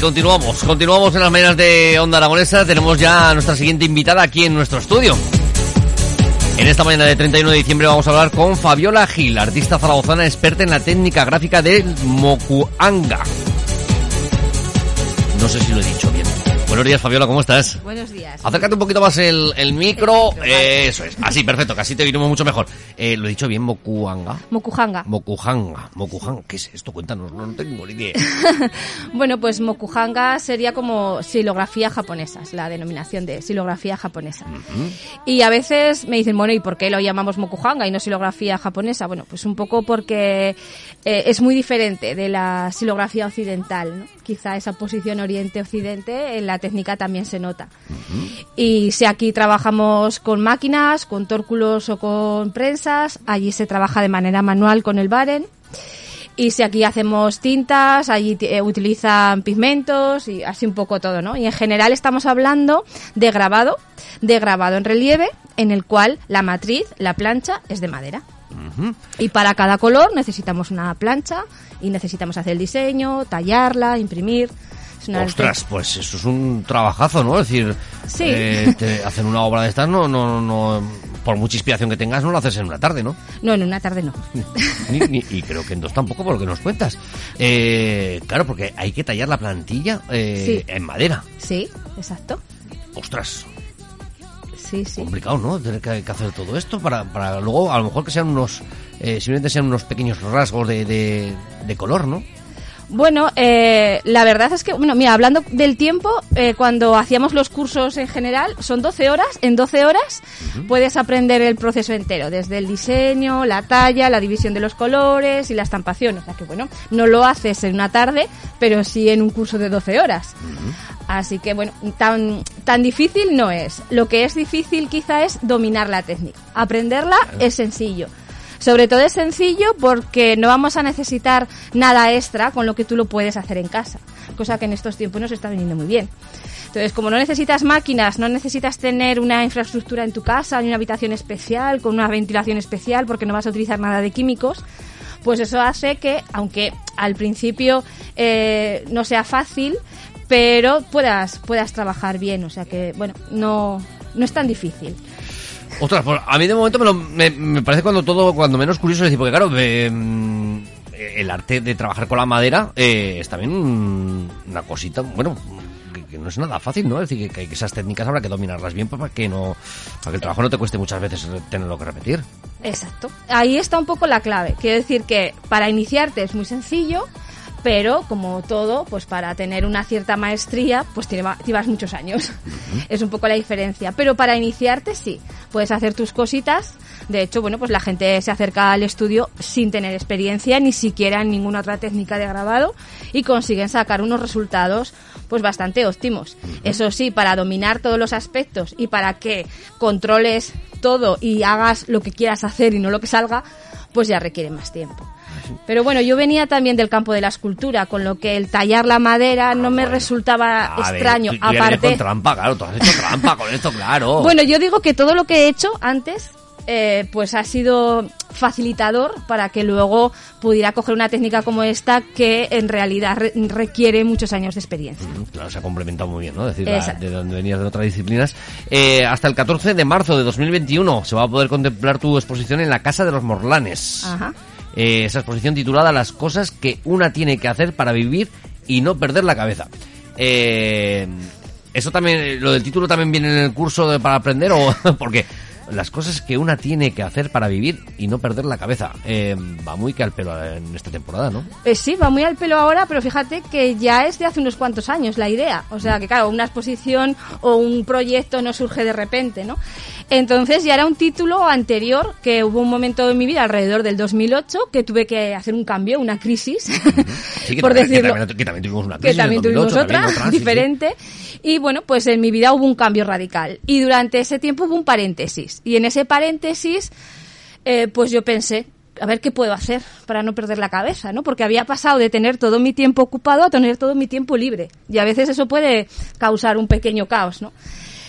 continuamos, continuamos en las mañanas de Onda Aragonesa. Tenemos ya a nuestra siguiente invitada aquí en nuestro estudio. En esta mañana de 31 de diciembre vamos a hablar con Fabiola Gil, artista zaragozana experta en la técnica gráfica del Mokuanga. No sé si lo he dicho bien. Buenos días, Fabiola, ¿cómo estás? Buenos días. Acércate un poquito más el, el micro. Eh, eso es. Así, perfecto, casi te oímos mucho mejor. Eh, ¿Lo he dicho bien, Mokuanga? Mokujanga. Mokujanga. Mokujanga. ¿Qué es esto? Cuéntanos, no, no tengo ni idea. bueno, pues Mokujanga sería como silografía japonesa, es la denominación de silografía japonesa. Y a veces me dicen, bueno, ¿y por qué lo llamamos Mokujanga y no silografía japonesa? Bueno, pues un poco porque eh, es muy diferente de la silografía occidental, ¿no? Quizá esa posición oriente-occidente en la técnica también se nota. Y si aquí trabajamos con máquinas, con tórculos o con prensas, allí se trabaja de manera manual con el baren. Y si aquí hacemos tintas, allí eh, utilizan pigmentos y así un poco todo, ¿no? Y en general estamos hablando de grabado, de grabado en relieve, en el cual la matriz, la plancha, es de madera. Y para cada color necesitamos una plancha y necesitamos hacer el diseño, tallarla, imprimir. Es una Ostras, pues eso es un trabajazo, ¿no? Es decir, Sí. eh, te hacen una obra de estas, no, no, no, por mucha inspiración que tengas, no lo haces en una tarde, ¿no? No, en una tarde no. Ni- ni- y creo que en dos tampoco, por lo que nos cuentas. Eh, claro, porque hay que tallar la plantilla eh, Sí. en madera. Sí, exacto. Ostras, Sí, sí. complicado, ¿no? Tener que, que hacer todo esto para, para luego, a lo mejor que sean unos, eh, simplemente sean unos pequeños rasgos de, de, de color, ¿no? Bueno, eh, la verdad es que, bueno, mira, hablando del tiempo, eh, cuando hacíamos los cursos en general, son 12 horas. En 12 horas puedes aprender el proceso entero, desde el diseño, la talla, la división de los colores y la estampación. O sea que, bueno, no lo haces en una tarde, pero sí en un curso de 12 horas. Así que, bueno, tan, tan difícil no es. Lo que es difícil quizá es dominar la técnica. Aprenderla es sencillo. Sobre todo es sencillo porque no vamos a necesitar nada extra con lo que tú lo puedes hacer en casa, cosa que en estos tiempos nos está viniendo muy bien. Entonces, como no necesitas máquinas, no necesitas tener una infraestructura en tu casa, ni una habitación especial, con una ventilación especial, porque no vas a utilizar nada de químicos, pues eso hace que, aunque al principio eh, no sea fácil, pero puedas, puedas trabajar bien. O sea que, bueno, no, no es tan difícil. Ostras, pues a mí de momento me, lo- me, me parece cuando todo, cuando menos curioso decir, porque claro, eh, mm, el arte de trabajar con la madera eh, es también un- una cosita, bueno, que, no es nada fácil, ¿no? Es decir, que, que esas técnicas habrá que dominarlas bien para que no, para que el trabajo no te cueste muchas veces tenerlo que repetir. Exacto. Ahí está un poco la clave. Quiero decir que para iniciarte es muy sencillo, pero como todo, pues para tener una cierta maestría, pues te llevas muchos años. Es un poco la diferencia. Pero para iniciarte sí, puedes hacer tus cositas. De hecho, bueno, pues la gente se acerca al estudio sin tener experiencia, ni siquiera en ninguna otra técnica de grabado, y consiguen sacar unos resultados pues bastante óptimos. Eso sí, para dominar todos los aspectos y para que controles todo y hagas lo que quieras hacer y no lo que salga, pues ya requiere más tiempo. Pero bueno, yo venía también del campo de la escultura, con lo que el tallar la madera no me resultaba A ver, extraño. tú- tú vienes Aparte, con trampa, claro, tú has hecho trampa con esto, claro. bueno, yo digo que todo lo que he hecho antes, eh, pues ha sido facilitador para que luego pudiera coger una técnica como esta que en realidad re- requiere muchos años de experiencia. Mm, Claro, se ha complementado muy bien, ¿no? Es decir, la- de donde venías de otras disciplinas. Eh, hasta el 14 de marzo de 2021 se va a poder contemplar tu exposición en la Casa de los Morlanes. Ajá. Eh, esa exposición titulada Las cosas que una tiene que hacer para vivir y no perder la cabeza. Eh, eso también, lo del título también viene en el curso de- para aprender o porque las cosas que una tiene que hacer para vivir y no perder la cabeza. Eh, va muy que al pelo en esta temporada, ¿no? Eh, sí, va muy al pelo ahora, pero fíjate que ya es de hace unos cuantos años la idea. O sea, que claro, una exposición o un proyecto no surge de repente, ¿no? Entonces ya era un título anterior, que hubo un momento en mi vida, alrededor del 2008, que tuve que hacer un cambio, una crisis, Sí, que por también, que decirlo. también- que también tuvimos una que crisis en también 2008, tuvimos otra, también sí, sí. diferente. Y bueno, pues en mi vida hubo un cambio radical. Y durante ese tiempo hubo un paréntesis. Y en ese paréntesis, eh, pues yo pensé, a ver qué puedo hacer para no perder la cabeza, ¿no? Porque había pasado de tener todo mi tiempo ocupado a tener todo mi tiempo libre. Y a veces eso puede causar un pequeño caos, ¿no?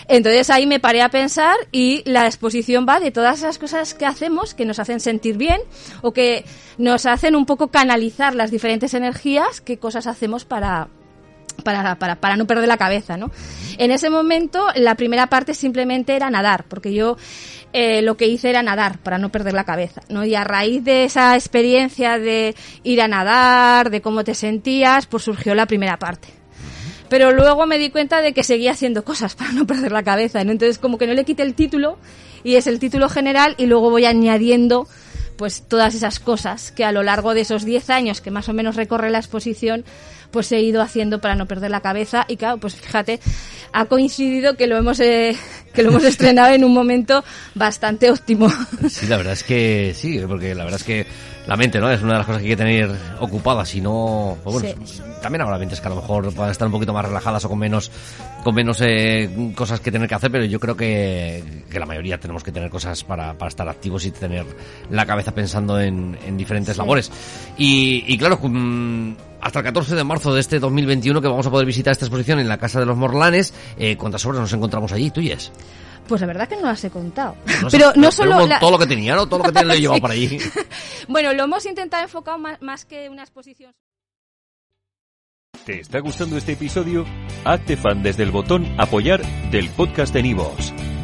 Entonces ahí me paré a pensar y la exposición va de todas esas cosas que hacemos que nos hacen sentir bien o que nos hacen un poco canalizar las diferentes energías, qué cosas hacemos para, para, para, para no perder la cabeza, ¿no? En ese momento, la primera parte simplemente era nadar, porque yo eh, lo que hice era nadar para no perder la cabeza, ¿no? Y a raíz de esa experiencia de ir a nadar, de cómo te sentías, pues surgió la primera parte. Pero luego me di cuenta de que seguía haciendo cosas para no perder la cabeza, ¿no? Entonces como que no le quité el título y es el título general y luego voy añadiendo pues todas esas cosas que a lo largo de esos 10 años que más o menos recorre la exposición pues he ido haciendo para no perder la cabeza. Y claro, pues fíjate, ha coincidido que lo hemos eh, que lo hemos estrenado en un momento bastante óptimo. Sí, la verdad es que sí, porque la verdad es que la mente, ¿no? Es una de las cosas que hay que tener ocupada, si no, pues bueno, también habrá mentes que a lo mejor puedan estar un poquito más relajadas o con menos, con menos eh, cosas que tener que hacer, pero yo creo que, que la mayoría tenemos que tener cosas para, para estar activos y tener la cabeza pensando en, en diferentes labores. Y, y claro, hasta el 14 de marzo de este 2021 que vamos a poder visitar esta exposición en la Casa de los Morlanes, eh, ¿cuántas obras nos encontramos allí, tuyas? Pues la verdad que no las he contado. pero no solo... Todo lo que tenía, ¿no? Todo lo que tenía lo he llevado para allí. bueno, lo hemos intentado enfocar más, más que una exposición... ¿Te está gustando este episodio? Hazte fan desde el botón apoyar del podcast de Nivos.